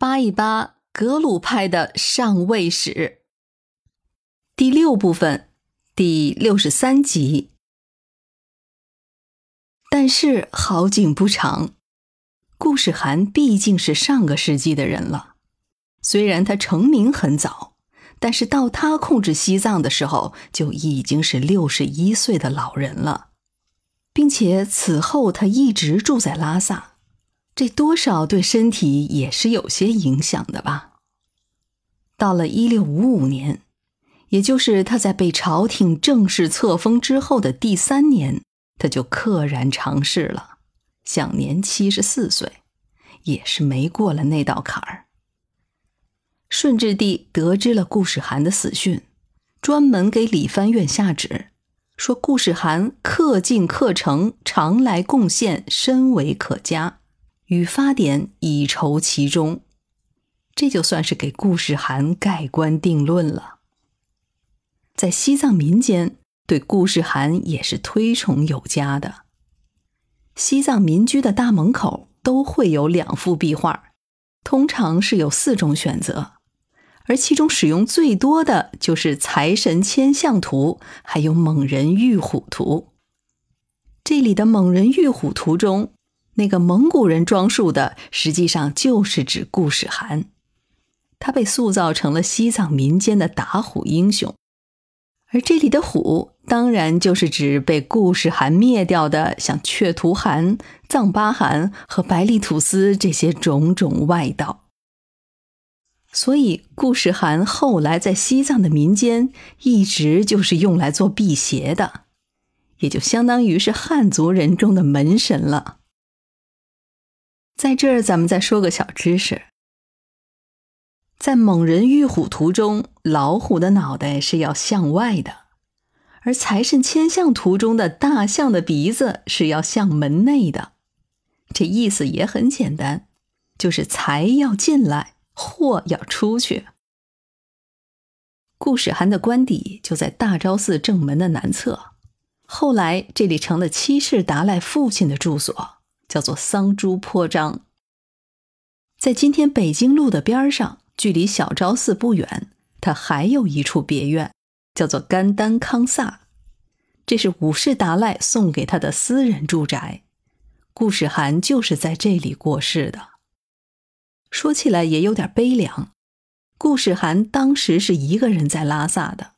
扒一扒格鲁派的上位史，第六部分，第六十三集。但是好景不长，顾世涵毕竟是上个世纪的人了。虽然他成名很早，但是到他控制西藏的时候，就已经是六十一岁的老人了，并且此后他一直住在拉萨。这多少对身体也是有些影响的吧。到了一六五五年，也就是他在被朝廷正式册封之后的第三年，他就溘然长逝了，享年七十四岁，也是没过了那道坎儿。顺治帝得知了顾世涵的死讯，专门给理藩院下旨，说顾世涵恪尽恪诚，常来贡献，深为可嘉。与发典以酬其中，这就算是给顾世涵盖棺定论了。在西藏民间，对顾世涵也是推崇有加的。西藏民居的大门口都会有两幅壁画，通常是有四种选择，而其中使用最多的就是财神千象图，还有猛人玉虎图。这里的猛人玉虎图中。那个蒙古人装束的，实际上就是指顾世涵，他被塑造成了西藏民间的打虎英雄，而这里的虎，当然就是指被顾世涵灭掉的，像却图汗、藏巴汗和白利土司这些种种外道。所以，顾世涵后来在西藏的民间，一直就是用来做辟邪的，也就相当于是汉族人中的门神了。在这儿，咱们再说个小知识：在猛人遇虎图中，老虎的脑袋是要向外的；而财神迁象图中的大象的鼻子是要向门内的。这意思也很简单，就是财要进来，祸要出去。顾世涵的官邸就在大昭寺正门的南侧，后来这里成了七世达赖父亲的住所。叫做桑珠坡章，在今天北京路的边上，距离小昭寺不远，它还有一处别院，叫做甘丹康萨，这是五世达赖送给他的私人住宅。顾世涵就是在这里过世的。说起来也有点悲凉，顾世涵当时是一个人在拉萨的，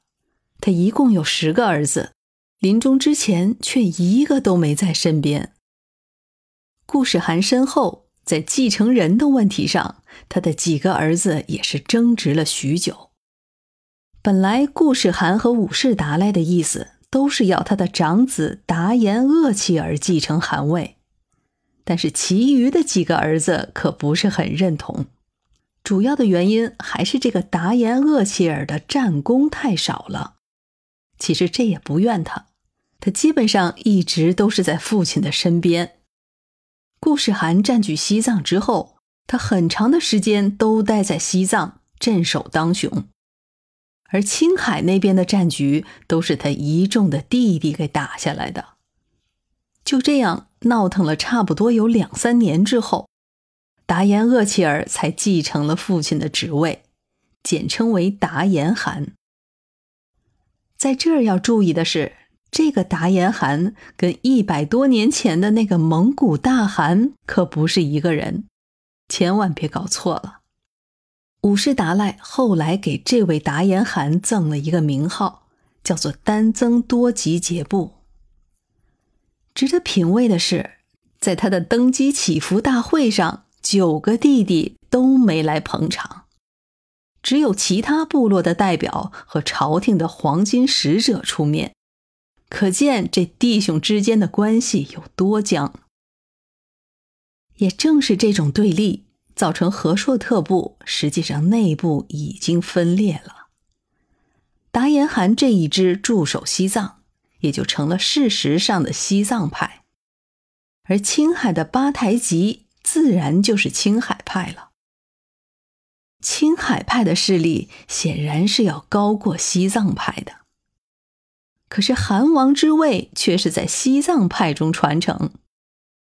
他一共有十个儿子，临终之前却一个都没在身边。顾世涵身后，在继承人的问题上，他的几个儿子也是争执了许久。本来顾世涵和武士达赖的意思都是要他的长子达延鄂齐尔继承汗位，但是其余的几个儿子可不是很认同。主要的原因还是这个达延鄂齐尔的战功太少了。其实这也不怨他，他基本上一直都是在父亲的身边。顾世涵占据西藏之后，他很长的时间都待在西藏镇守当雄，而青海那边的战局都是他一众的弟弟给打下来的。就这样闹腾了差不多有两三年之后，达延鄂齐尔才继承了父亲的职位，简称为达延汗。在这儿要注意的是。这个达延汗跟一百多年前的那个蒙古大汗可不是一个人，千万别搞错了。五世达赖后来给这位达延汗赠了一个名号，叫做丹增多吉杰布。值得品味的是，在他的登基祈福大会上，九个弟弟都没来捧场，只有其他部落的代表和朝廷的黄金使者出面。可见这弟兄之间的关系有多僵。也正是这种对立，造成和硕特部实际上内部已经分裂了。达延汗这一支驻守西藏，也就成了事实上的西藏派，而青海的八台吉自然就是青海派了。青海派的势力显然是要高过西藏派的。可是韩王之位却是在西藏派中传承，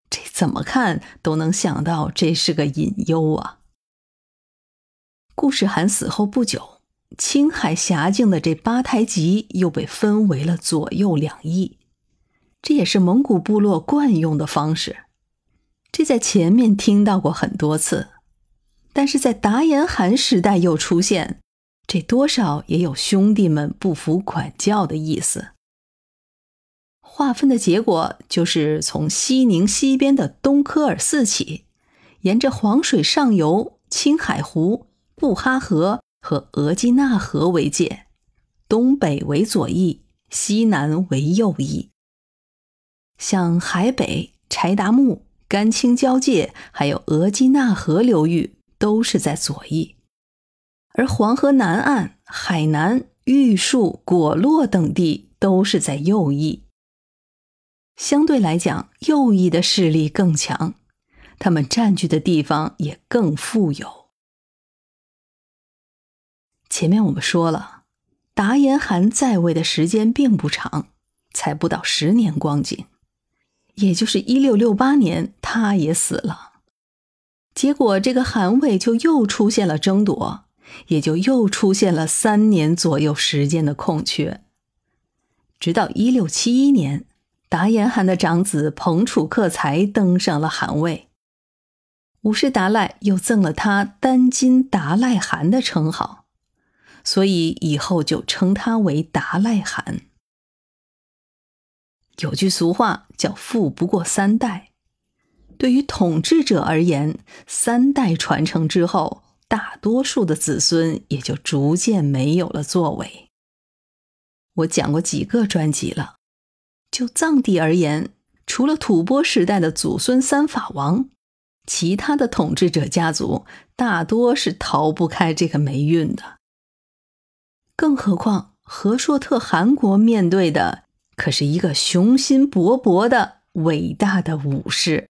这怎么看都能想到这是个隐忧啊。顾世涵死后不久，青海辖境的这八台籍又被分为了左右两翼，这也是蒙古部落惯用的方式。这在前面听到过很多次，但是在达延汗时代又出现，这多少也有兄弟们不服管教的意思。划分的结果就是从西宁西边的东科尔寺起，沿着黄水上游青海湖。布哈河和额济纳河为界，东北为左翼，西南为右翼。像海北、柴达木、甘青交界，还有额济纳河流域，都是在左翼；而黄河南岸、海南、玉树、果洛等地都是在右翼。相对来讲，右翼的势力更强，他们占据的地方也更富有。前面我们说了，达延汗在位的时间并不长，才不到十年光景，也就是一六六八年，他也死了。结果这个汗位就又出现了争夺，也就又出现了三年左右时间的空缺。直到一六七一年，达延汗的长子彭楚克才登上了汗位，五世达赖又赠了他丹金达赖汗的称号。所以以后就称他为达赖汗。有句俗话叫“富不过三代”，对于统治者而言，三代传承之后，大多数的子孙也就逐渐没有了作为。我讲过几个专辑了，就藏地而言，除了吐蕃时代的祖孙三法王，其他的统治者家族大多是逃不开这个霉运的。更何况，和硕特汗国面对的可是一个雄心勃勃的伟大的武士。